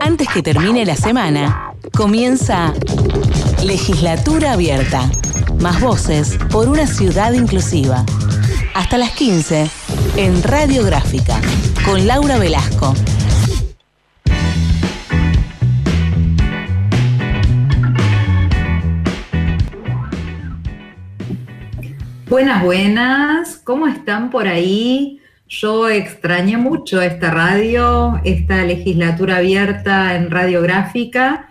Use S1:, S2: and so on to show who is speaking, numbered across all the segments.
S1: Antes que termine la semana, comienza Legislatura Abierta. Más voces por una ciudad inclusiva. Hasta las 15 en Radiográfica con Laura Velasco.
S2: Buenas, buenas. ¿Cómo están por ahí? Yo extrañé mucho esta radio, esta legislatura abierta en radiográfica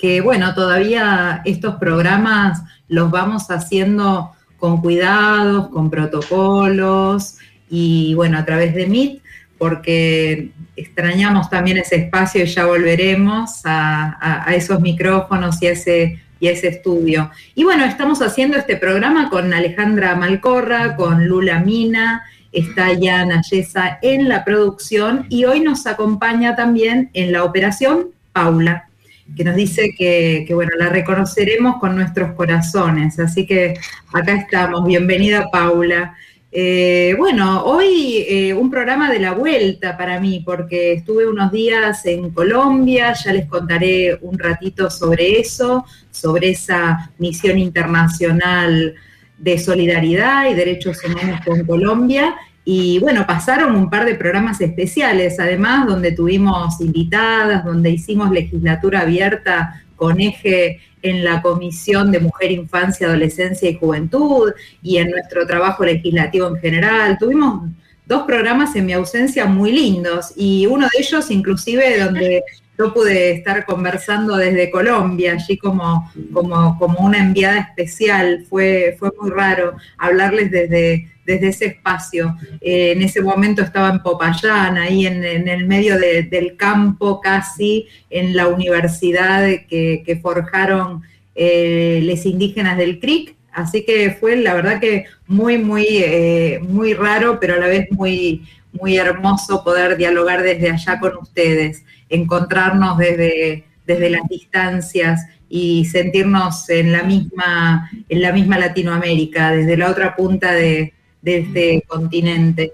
S2: que bueno, todavía estos programas los vamos haciendo con cuidados, con protocolos y bueno, a través de Meet, porque extrañamos también ese espacio y ya volveremos a, esos micrófonos y a, ese, y ese estudio. Y bueno, estamos haciendo este programa con Alejandra Malcorra, con Lula Mina, está Yana Yesa en la producción y hoy nos acompaña también en la operación Paula que nos dice que, bueno, la reconoceremos con nuestros corazones. Así que acá estamos. Bienvenida, Paula. Eh, bueno, hoy eh, un programa de la vuelta para mí, porque estuve unos días en Colombia, ya les contaré un ratito sobre eso, sobre esa misión internacional de solidaridad y derechos humanos con Colombia. Y bueno, pasaron un par de programas especiales, además, donde tuvimos invitadas, donde hicimos legislatura abierta con eje en la Comisión de Mujer, Infancia, Adolescencia y Juventud y en nuestro trabajo legislativo en general. Tuvimos dos programas en mi ausencia muy lindos y uno de ellos inclusive donde yo pude estar conversando desde Colombia, allí como, como, como una enviada especial. Fue, fue muy raro hablarles desde desde ese espacio. Eh, en ese momento estaba en Popayán, ahí en, el medio del campo casi, en la universidad que, forjaron eh, los indígenas del CRIC. Así que fue la verdad que muy, muy, eh, muy raro, pero a la vez muy, muy hermoso poder dialogar desde allá con ustedes, encontrarnos desde, desde las distancias y sentirnos en la misma, en la misma Latinoamérica, desde la otra punta de, este continente.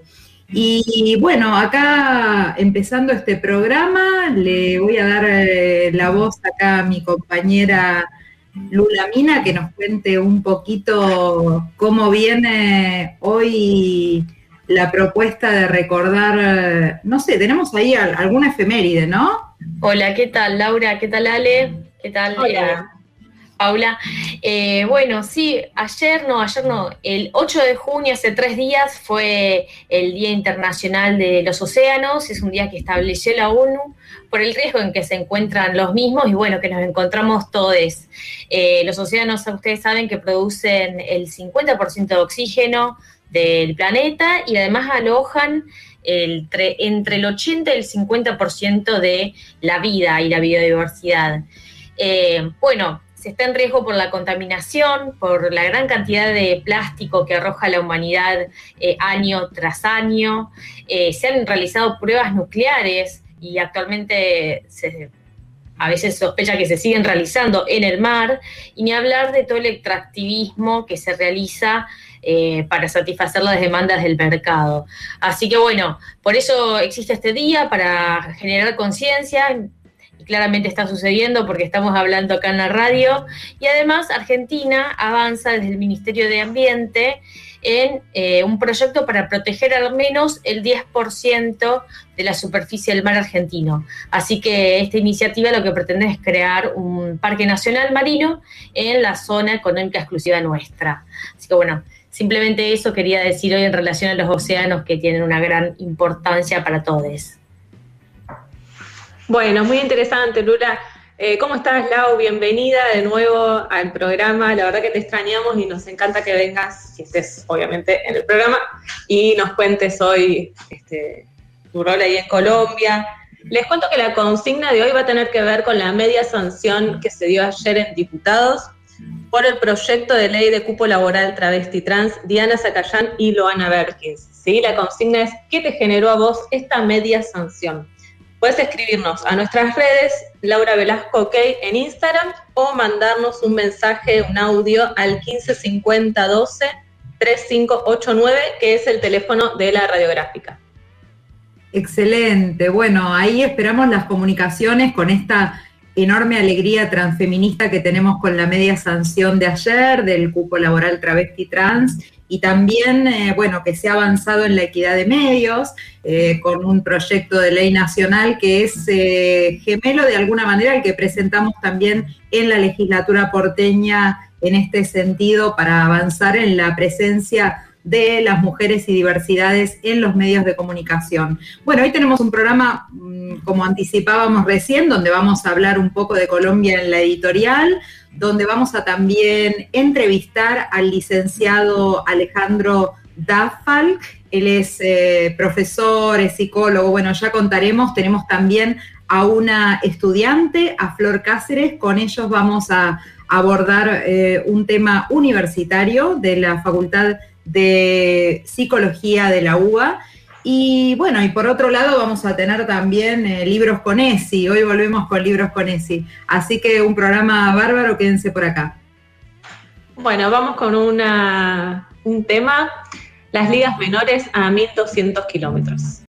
S2: Y bueno, acá empezando este programa, le voy a dar eh, la voz acá a mi compañera Lula Mina que nos cuente un poquito cómo viene hoy la propuesta de recordar, no sé, tenemos ahí alguna efeméride, ¿no?
S3: Hola, ¿qué tal Laura? ¿Qué tal Ale? ¿Qué tal? Hola. Paula. Eh, bueno, sí, ayer no, ayer no, el 8 de junio, hace tres días, fue el Día Internacional de los Océanos, es un día que estableció la ONU por el riesgo en que se encuentran los mismos y bueno, que nos encontramos todos. Eh, los océanos, ustedes saben que producen el 50% de oxígeno del planeta y además alojan entre el 80 y el 50% de la vida y la biodiversidad. Eh, bueno, está en riesgo por la contaminación, por la gran cantidad de plástico que arroja la humanidad eh, año tras año. Eh, se han realizado pruebas nucleares y actualmente a veces sospecha que se siguen realizando en el mar, y ni hablar de todo el extractivismo que se realiza eh, para satisfacer las demandas del mercado. Así que bueno, por eso existe este día, para generar conciencia, claramente está sucediendo porque estamos hablando acá en la radio. Y además Argentina avanza desde el Ministerio de Ambiente en eh, un proyecto para proteger al menos el 10% de la superficie del mar argentino. Así que esta iniciativa lo que pretende es crear un parque nacional marino en la zona económica exclusiva nuestra. Así que bueno, simplemente eso quería decir hoy en relación a los océanos que tienen una gran importancia para todos.
S4: Bueno, muy interesante, Lula. Eh, ¿Cómo estás, Lau? Bienvenida de nuevo al programa. La verdad que te extrañamos y nos encanta que vengas, si estés obviamente en el programa, y nos cuentes hoy este, tu rol ahí en Colombia. Les cuento que la consigna de hoy va a tener que ver con la media sanción que se dio ayer en diputados por el proyecto de ley de cupo laboral travesti trans Diana Zacayán y Loana Berkins. ¿sí? La consigna es, ¿qué te generó a vos esta media sanción? Puedes escribirnos a nuestras redes, Laura Velasco OK en Instagram, o mandarnos un mensaje, un audio al 1550 12 3589, que es el teléfono de la radiográfica.
S2: Excelente. Bueno, ahí esperamos las comunicaciones con esta enorme alegría transfeminista que tenemos con la media sanción de ayer del cupo laboral travesti trans y también, eh, bueno, que se ha avanzado en la equidad de medios eh, con un proyecto de ley nacional que es eh, gemelo de alguna manera el que presentamos también en la legislatura porteña en este sentido para avanzar en la presencia de las mujeres y diversidades en los medios de comunicación. Bueno, hoy tenemos un programa, mm, como anticipábamos recién, donde vamos a hablar un poco de Colombia en la editorial, donde vamos a también entrevistar al licenciado Alejandro Dafalk. Él es eh, profesor, es psicólogo, bueno, ya contaremos, tenemos también a una estudiante, a Flor Cáceres, con ellos vamos a abordar eh, un tema universitario de la Facultad de Psicología de la UBA. Y bueno, y por otro lado vamos a tener también eh, libros con ESI. Hoy volvemos con libros con ESI. Así que un programa bárbaro, quédense por acá.
S4: Bueno, vamos con una, un tema, las ligas menores a 1200 kilómetros.